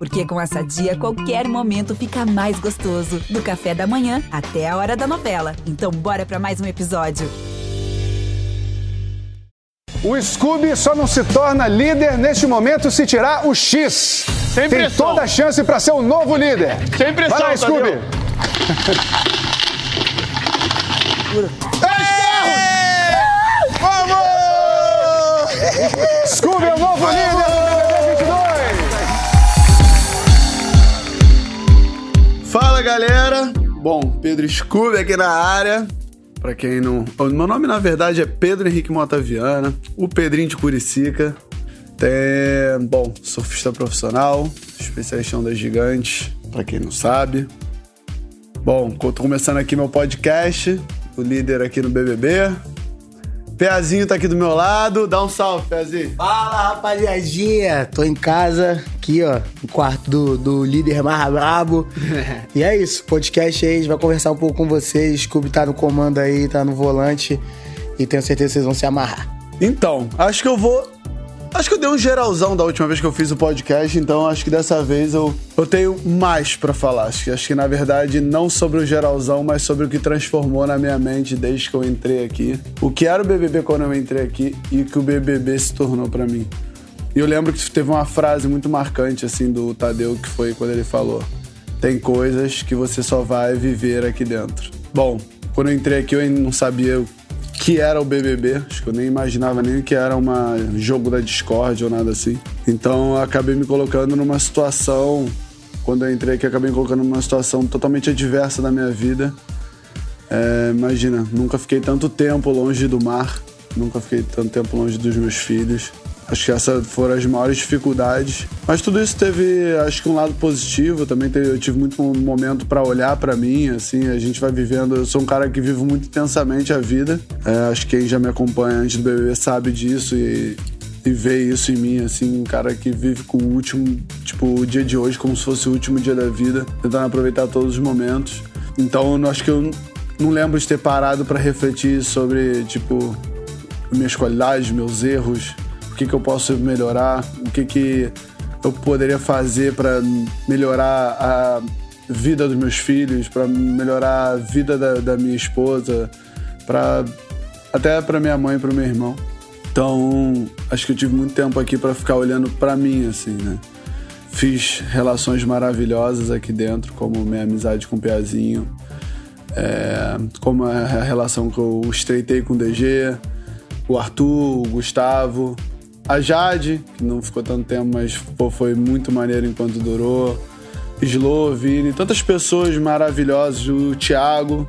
Porque com essa dia, qualquer momento fica mais gostoso. Do café da manhã até a hora da novela. Então, bora para mais um episódio. O Scooby só não se torna líder neste momento se tirar o X. Sem Tem pressão. toda a chance para ser o novo líder. Sem pressão, Vai lá, Scooby. Vamos! Scooby é o novo líder galera! Bom, Pedro Scooby aqui na área. Pra quem não. o Meu nome na verdade é Pedro Henrique Mota Viana, o Pedrinho de Curicica. Tem. Bom, surfista profissional, especialista em ondas gigantes, pra quem não sabe. Bom, tô começando aqui meu podcast, o líder aqui no BBB. Peazinho tá aqui do meu lado, dá um salve, Peazinho. Fala rapaziadinha, tô em casa, aqui ó, no quarto do, do líder mais brabo. e é isso, podcast aí, a gente vai conversar um pouco com vocês. Scooby tá no comando aí, tá no volante e tenho certeza que vocês vão se amarrar. Então, acho que eu vou. Acho que eu dei um geralzão da última vez que eu fiz o podcast, então acho que dessa vez eu, eu tenho mais pra falar. Acho que, acho que na verdade não sobre o geralzão, mas sobre o que transformou na minha mente desde que eu entrei aqui. O que era o BBB quando eu entrei aqui e o que o BBB se tornou pra mim. E eu lembro que teve uma frase muito marcante assim do Tadeu que foi quando ele falou: "Tem coisas que você só vai viver aqui dentro". Bom, quando eu entrei aqui eu não sabia que era o BBB, acho que eu nem imaginava nem que era um jogo da Discord ou nada assim. Então eu acabei me colocando numa situação, quando eu entrei aqui, eu acabei me colocando numa situação totalmente adversa da minha vida. É, imagina, nunca fiquei tanto tempo longe do mar, nunca fiquei tanto tempo longe dos meus filhos. Acho que essas foram as maiores dificuldades. Mas tudo isso teve, acho que um lado positivo. Também teve, eu tive muito um momento para olhar para mim, assim. A gente vai vivendo. Eu sou um cara que vivo muito intensamente a vida. É, acho que quem já me acompanha antes do BBB sabe disso e, e vê isso em mim, assim. Um cara que vive com o último, tipo, o dia de hoje como se fosse o último dia da vida, tentando aproveitar todos os momentos. Então, acho que eu não lembro de ter parado para refletir sobre, tipo, minhas qualidades, meus erros, que, que eu posso melhorar, o que, que eu poderia fazer para melhorar a vida dos meus filhos, para melhorar a vida da, da minha esposa, para até para minha mãe e para meu irmão. Então, acho que eu tive muito tempo aqui para ficar olhando para mim, assim, né? Fiz relações maravilhosas aqui dentro, como minha amizade com o Piazinho, é, como a relação que eu estreitei com o DG, o Arthur, o Gustavo, a Jade, que não ficou tanto tempo, mas pô, foi muito maneiro enquanto durou, Slo, Vini, tantas pessoas maravilhosas, o Thiago,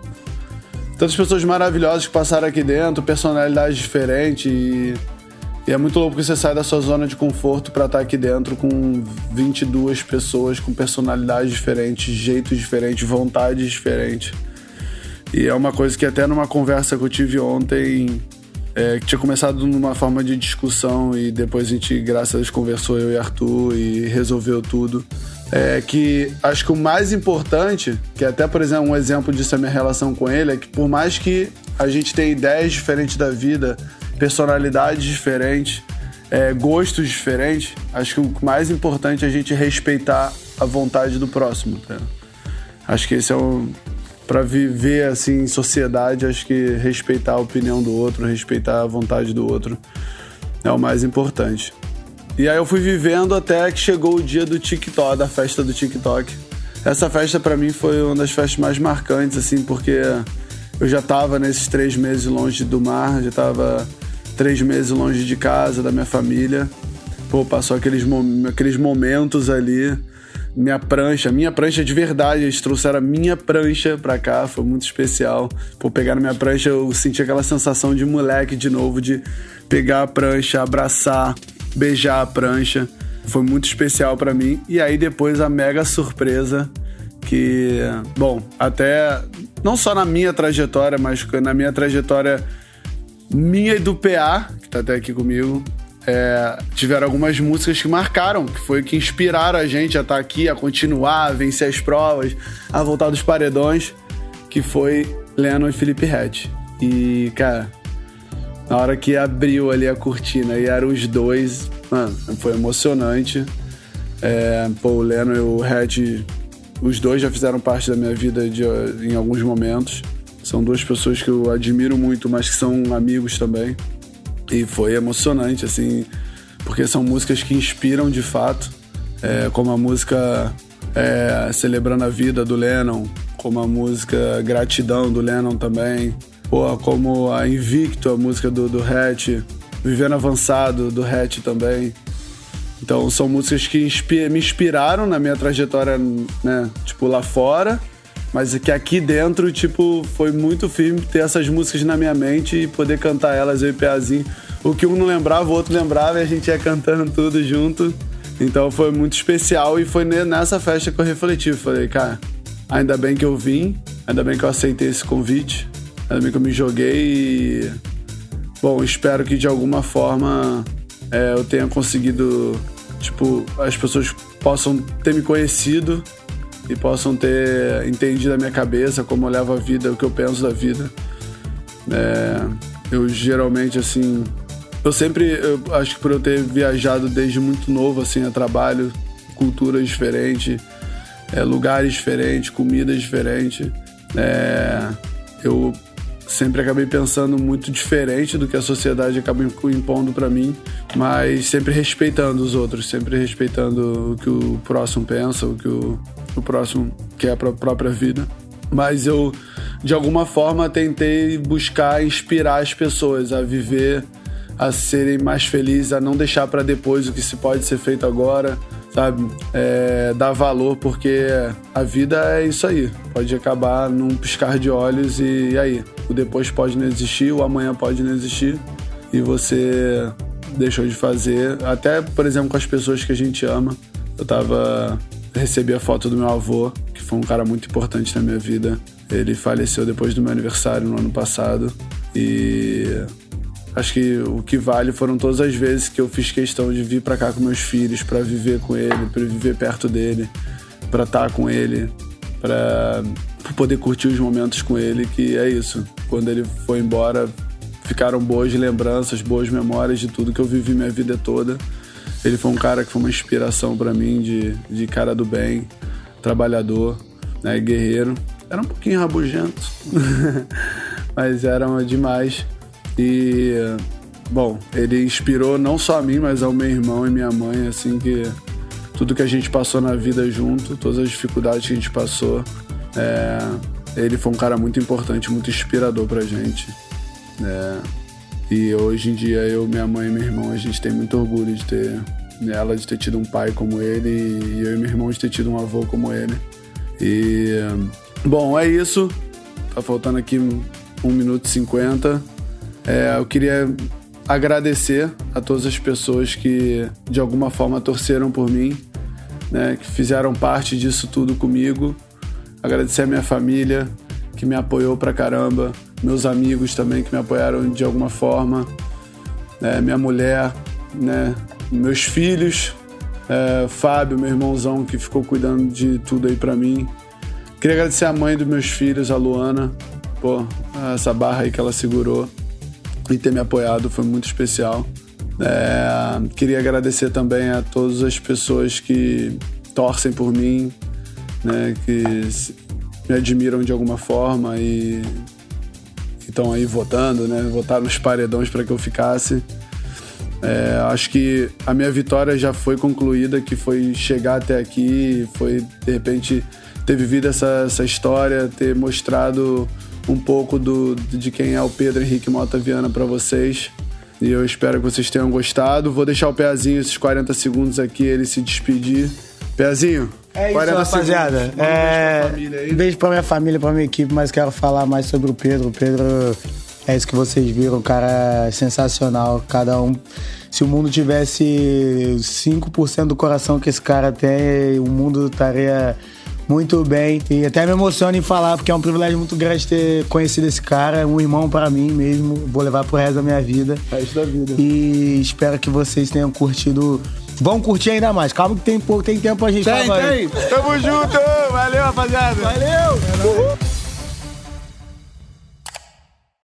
tantas pessoas maravilhosas que passaram aqui dentro, personalidades diferentes e, e é muito louco que você sai da sua zona de conforto para estar aqui dentro com 22 pessoas com personalidades diferentes, jeitos diferentes, vontades diferentes. E é uma coisa que até numa conversa que eu tive ontem, é, que tinha começado numa forma de discussão e depois a gente, graças a Deus, conversou eu e Arthur e resolveu tudo. É que acho que o mais importante, que até, por exemplo, um exemplo disso é minha relação com ele, é que por mais que a gente tenha ideias diferentes da vida, personalidades diferentes, é, gostos diferentes, acho que o mais importante é a gente respeitar a vontade do próximo. Tá? Acho que esse é o. Pra viver assim em sociedade, acho que respeitar a opinião do outro, respeitar a vontade do outro é o mais importante. E aí eu fui vivendo até que chegou o dia do TikTok, da festa do TikTok. Essa festa para mim foi uma das festas mais marcantes, assim, porque eu já tava nesses três meses longe do mar, já tava três meses longe de casa, da minha família. Pô, passou aqueles, mom aqueles momentos ali. Minha prancha, minha prancha de verdade, eles trouxeram a minha prancha pra cá, foi muito especial. Pô, pegar na minha prancha, eu senti aquela sensação de moleque de novo, de pegar a prancha, abraçar, beijar a prancha. Foi muito especial para mim. E aí depois a mega surpresa que, bom, até não só na minha trajetória, mas na minha trajetória minha e do PA, que tá até aqui comigo, é, tiveram algumas músicas que marcaram, que foi que inspiraram a gente a estar aqui, a continuar, a vencer as provas, a voltar dos paredões, que foi Lennon e Felipe Red. E, cara, na hora que abriu ali a cortina e eram os dois, mano, foi emocionante. É, pô, o Leno e o Red, os dois já fizeram parte da minha vida de, em alguns momentos. São duas pessoas que eu admiro muito, mas que são amigos também. E foi emocionante, assim, porque são músicas que inspiram de fato, é, como a música é, Celebrando a Vida do Lennon, como a música Gratidão do Lennon também, Pô, como a Invicto, a música do, do Hatch, Vivendo Avançado do Hatch também. Então são músicas que me inspiraram na minha trajetória, né, tipo, lá fora, mas que aqui dentro, tipo, foi muito firme ter essas músicas na minha mente e poder cantar elas eu e Peazinho. O que um não lembrava, o outro lembrava e a gente ia cantando tudo junto. Então foi muito especial e foi nessa festa que eu refleti. Falei, cara, ainda bem que eu vim, ainda bem que eu aceitei esse convite. Ainda bem que eu me joguei e. Bom, espero que de alguma forma é, eu tenha conseguido. Tipo, as pessoas possam ter me conhecido e possam ter entendido a minha cabeça, como eu levo a vida, o que eu penso da vida. É, eu geralmente, assim. Eu sempre. Eu acho que por eu ter viajado desde muito novo, assim, a trabalho, culturas diferentes, é, lugares diferentes, comidas diferentes. É, eu sempre acabei pensando muito diferente do que a sociedade acaba impondo para mim, mas sempre respeitando os outros, sempre respeitando o que o próximo pensa, o que o, o próximo quer para a própria vida. Mas eu, de alguma forma, tentei buscar inspirar as pessoas a viver, a serem mais felizes, a não deixar para depois o que se pode ser feito agora sabe? É, dar valor, porque a vida é isso aí. Pode acabar num piscar de olhos e, e aí? O depois pode não existir, o amanhã pode não existir e você deixou de fazer. Até, por exemplo, com as pessoas que a gente ama. Eu tava. Recebi a foto do meu avô, que foi um cara muito importante na minha vida. Ele faleceu depois do meu aniversário no ano passado. E Acho que o que vale foram todas as vezes que eu fiz questão de vir para cá com meus filhos, para viver com ele, para viver perto dele, para estar tá com ele, para poder curtir os momentos com ele, que é isso. Quando ele foi embora, ficaram boas lembranças, boas memórias de tudo que eu vivi minha vida toda. Ele foi um cara que foi uma inspiração para mim de, de cara do bem, trabalhador, né, guerreiro. Era um pouquinho rabugento, mas era demais. E, bom, ele inspirou não só a mim, mas ao meu irmão e minha mãe, assim, que tudo que a gente passou na vida junto, todas as dificuldades que a gente passou, é, ele foi um cara muito importante, muito inspirador pra gente. É, e hoje em dia eu, minha mãe e meu irmão, a gente tem muito orgulho de ter ela de ter tido um pai como ele e eu e meu irmão de ter tido um avô como ele. E bom, é isso. Tá faltando aqui um minuto e cinquenta. É, eu queria agradecer a todas as pessoas que de alguma forma torceram por mim, né, que fizeram parte disso tudo comigo. Agradecer a minha família que me apoiou pra caramba, meus amigos também que me apoiaram de alguma forma, né, minha mulher, né, meus filhos, é, Fábio, meu irmãozão que ficou cuidando de tudo aí pra mim. Queria agradecer a mãe dos meus filhos, a Luana, pô, essa barra aí que ela segurou e ter me apoiado foi muito especial. É, queria agradecer também a todas as pessoas que torcem por mim, né, que me admiram de alguma forma e estão aí votando, né, votaram nos paredões para que eu ficasse. É, acho que a minha vitória já foi concluída, que foi chegar até aqui, foi de repente ter vivido essa, essa história, ter mostrado um pouco do, de quem é o Pedro Henrique Mota Viana para vocês. E eu espero que vocês tenham gostado. Vou deixar o Pezinho esses 40 segundos aqui, ele se despedir. Pezinho, é isso, rapaziada. É... Um beijo pra minha família, pra minha equipe, mas quero falar mais sobre o Pedro. O Pedro é isso que vocês viram, o cara é sensacional. Cada um. Se o mundo tivesse 5% do coração que esse cara tem, o mundo estaria muito bem. E até me emociono em falar, porque é um privilégio muito grande ter conhecido esse cara. É um irmão para mim mesmo. Vou levar pro resto da minha vida. Resto da vida. E espero que vocês tenham curtido. Vão curtir ainda mais. Calma que tem pouco, tem tempo pra gente tem. Tem, tem. Tamo junto. Valeu, rapaziada. Valeu. Uhul.